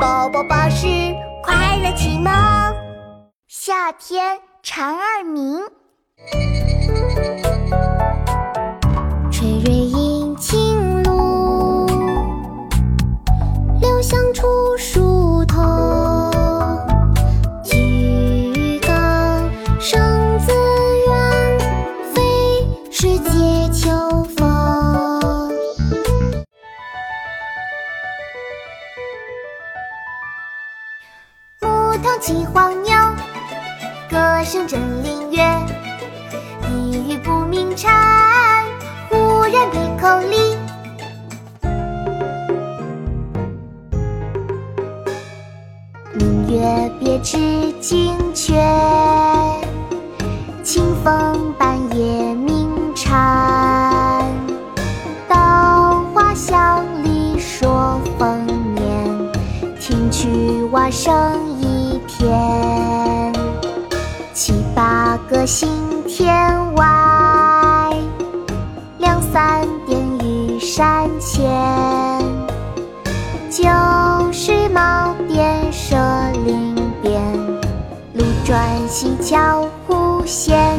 宝宝巴士快乐启蒙。夏天蝉儿鸣，垂蕊阴晴露，留香出树头。举高声自远，非是藉秋风牧童骑黄牛，歌声振林樾。一语不鸣蝉，忽然闭口立。明月别枝惊鹊，清风半夜鸣蝉。稻花香里说丰年，听取蛙声一天。七八个星天外，两三点雨山前。旧时茅店社林边，路转溪桥忽见。